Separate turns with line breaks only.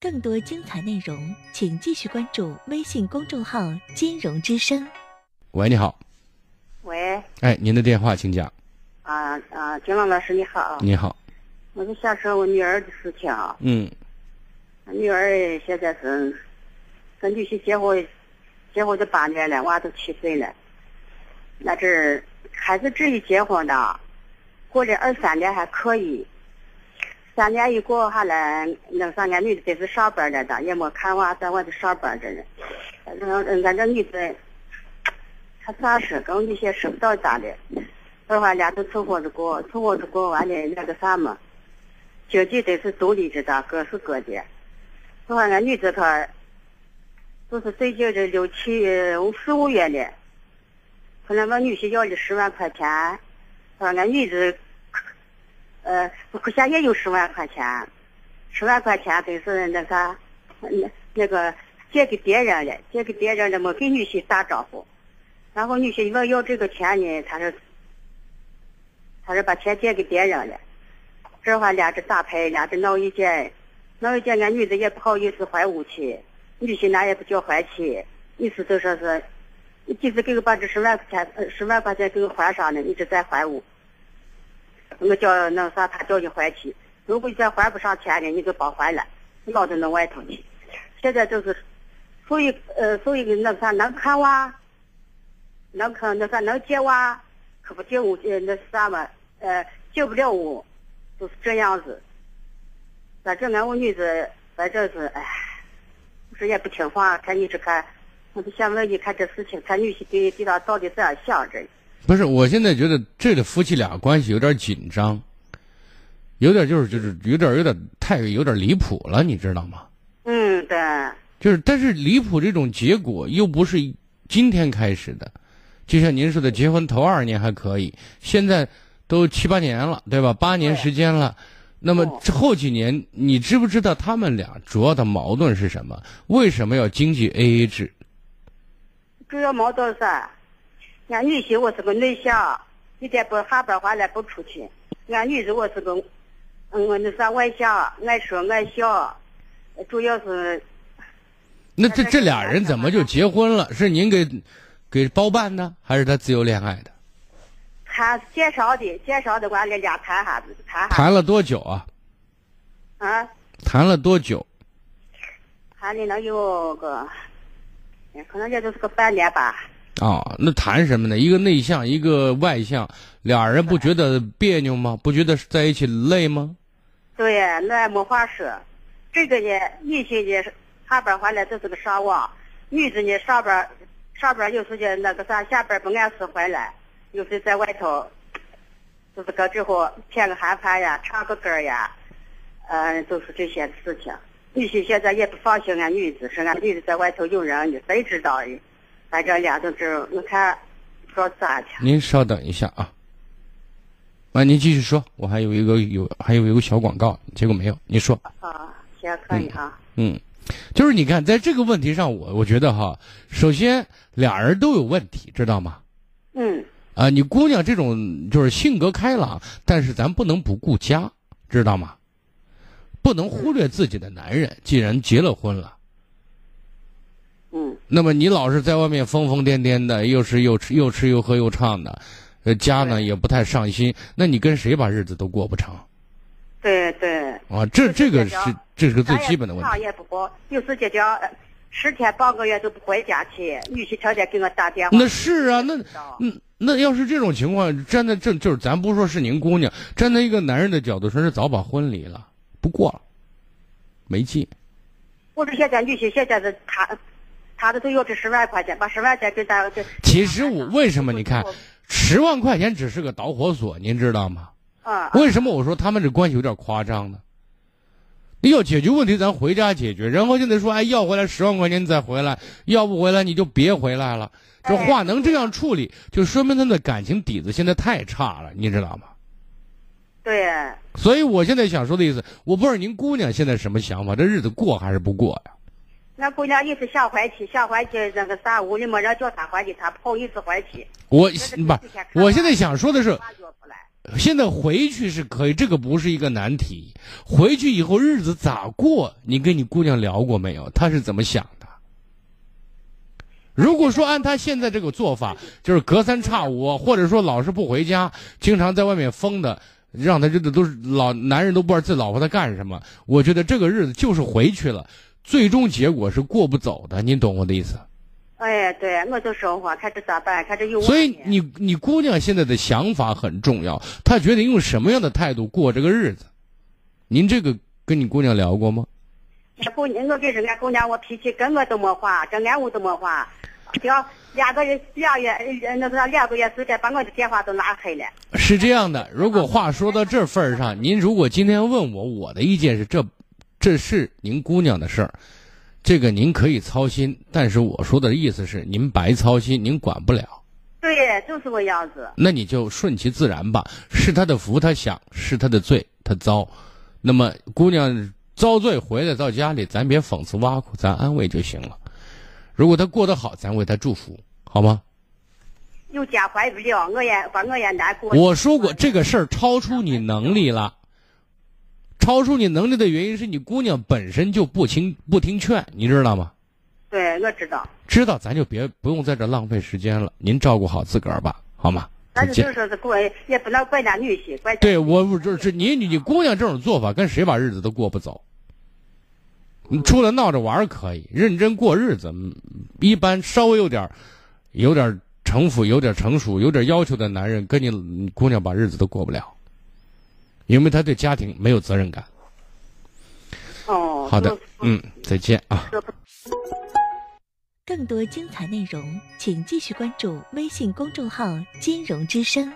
更多精彩内容，请继续关注微信公众号“金融之声”。
喂，你好。
喂。
哎，您的电话，请讲。
啊啊，金龙老师你好。
你好。
我是想说我女儿的事情啊。
嗯。
女儿现在是跟女婿结婚，结婚都八年了，娃都七岁了。那这孩子这一结婚的，过了二三年还可以。三年一过下来，那三年女的得是上班了的，也没看娃在外头上班着呢。反正俺这女的，她咋说，跟我女婿说不到咋的。这话俩都凑合着过，凑合着过完了那个啥嘛，经济得是独立着的，各是各的。这话俺女子她，就是最近这六七四五月了，可能我女婿要了十万块钱，说俺女子。呃，不下也有十万块钱，十万块钱都是那个，那那个借给别人了，借给别人了，没给女婿打招呼。然后女婿问要这个钱呢，他说，他说把钱借给别人了。这话俩这打牌，俩这闹意见，闹意见，俺女的也不好意思还屋去，女婿那也不叫还去，意思就说是，你即使给我把这十万块钱，十万块钱给我还上了，你就再还我。我叫那啥，他叫你还去。如果你再还不上钱呢，你就甭还了，老到那外头去。现在就是，所以呃，所以那啥能看娃，能看那啥能接娃，可不接我呃那啥嘛，呃，接不了我，就是这样子。反正俺我女子，反正是哎，是也不听话。看你这看，我就想问你看这事情，看女婿对对他到底怎样想着。
不是，我现在觉得这个夫妻俩关系有点紧张，有点就是就是有点有点太有点离谱了，你知道吗？
嗯，对。
就是，但是离谱这种结果又不是今天开始的，就像您说的，结婚头二年还可以，现在都七八年了，对吧？八年时间了，那么后几年，你知不知道他们俩主要的矛盾是什么？为什么要经济 A A 制？
主要矛盾是。俺女婿我是个内向，一点不下班回来不出去。俺女子我是个，嗯，那啥外向，爱说爱笑，主要是。
那这这俩人怎么就结婚了？是您给给包办的，还是他自由恋爱的？
他介绍的，介绍的完了俩谈哈子，谈
谈了多久啊？
啊？
谈了多久？
谈了能有个，可能也就是个半年吧。
啊，那谈什么呢？一个内向，一个外向，俩人不觉得别扭吗？不觉得在一起累吗？
对，那没话说。这个呢，女性呢，下班回来就是个上网；女子呢，上班上班有时间那个啥，下班不按时回来，有时在外头，就是搁之后添个韩盘呀，唱个歌呀，嗯，都是这些事情。女婿现在也不放心俺女子，说俺女子在外头有人呢，谁知道呢？反正俩都知，你看说咋去？
您稍等一下啊，啊，您继续说，我还有一个有还有一个小广告，结果没有，你说。
啊，行，可以哈。
嗯，就是你看，在这个问题上，我我觉得哈，首先俩人都有问题，知道吗？
嗯。
啊，你姑娘这种就是性格开朗，但是咱不能不顾家，知道吗？不能忽略自己的男人，既然结了婚了。
嗯，
那么你老是在外面疯疯癫癫的，又是又吃又吃又喝又唱的，呃，家呢也不太上心，那你跟谁把日子都过不成？
对对。
啊，这这个是这是个最基本的问
题。也不过，有时间叫十天半个月都不回家去，女婿天天给我打电话。
那是啊，那嗯，那要是这种情况，站在这就是咱不说是您姑娘，站在一个男人的角度说，是早把婚离了，不过了，没劲。
我说现在女婿现在是他。他的都要这十万块钱，把十万钱给咱给。
其实我为什么你看，十万块钱只是个导火索，您知道吗？
啊。
为什么我说他们这关系有点夸张呢？你要解决问题，咱回家解决。然后现在说，哎，要回来十万块钱你再回来，要不回来你就别回来了。这话能这样处理，就说明他的感情底子现在太差了，你知道吗？
对。
所以我现在想说的意思，我不知道您姑娘现在什么想法，这日子过还是不过呀？
俺姑娘一直想回去，想回去那个啥，屋里没人叫她回去，她不好意思回去。
我不，我现在想说的是，现在回去是可以，这个不是一个难题。回去以后日子咋过？你跟你姑娘聊过没有？她是怎么想的？如果说按她现在这个做法，就是隔三差五，或者说老是不回家，经常在外面疯的，让她这的都是老男人都不知道自己老婆在干什么。我觉得这个日子就是回去了，最终结果是过不走的。您懂我的意思？
哎，对，我就说话，看这咋办？看这有。
所以你你姑娘现在的想法很重要，她决定用什么样的态度过这个日子。您这个跟你姑娘聊过吗？
俺姑娘，我跟你说，俺姑娘我脾气跟我都没话，跟俺屋都没话，只要两个月、俩月，那个两个月时间，把我的电话都拉黑了。
是这样的，如果话说到这份儿上，您如果今天问我，我的意见是这，这是您姑娘的事儿。这个您可以操心，但是我说的意思是您白操心，您管不了。
对，就是个样子。
那你就顺其自然吧，是他的福他享，是他的罪他遭。那么姑娘遭罪回来到家里，咱别讽刺挖苦，咱安慰就行了。如果他过得好，咱为他祝福，好吗？
有家怀不了，我也把我也难过。
我说过这个事儿超出你能力了。超出你能力的原因是你姑娘本身就不听不听劝，你知道吗？
对，我知道。
知道，咱就别不用在这浪费时间了。您照顾好自个儿吧，好吗？
但是就是说是怪，也不能怪那女婿，怪。
对我就是你你你姑娘这种做法，跟谁把日子都过不走。你除了闹着玩可以，认真过日子，一般稍微有点有点城府、有点成熟、有点要求的男人，跟你姑娘把日子都过不了。因为他对家庭没有责任感。
哦，
好的，嗯，再见啊。
更多精彩内容，请继续关注微信公众号“金融之声”。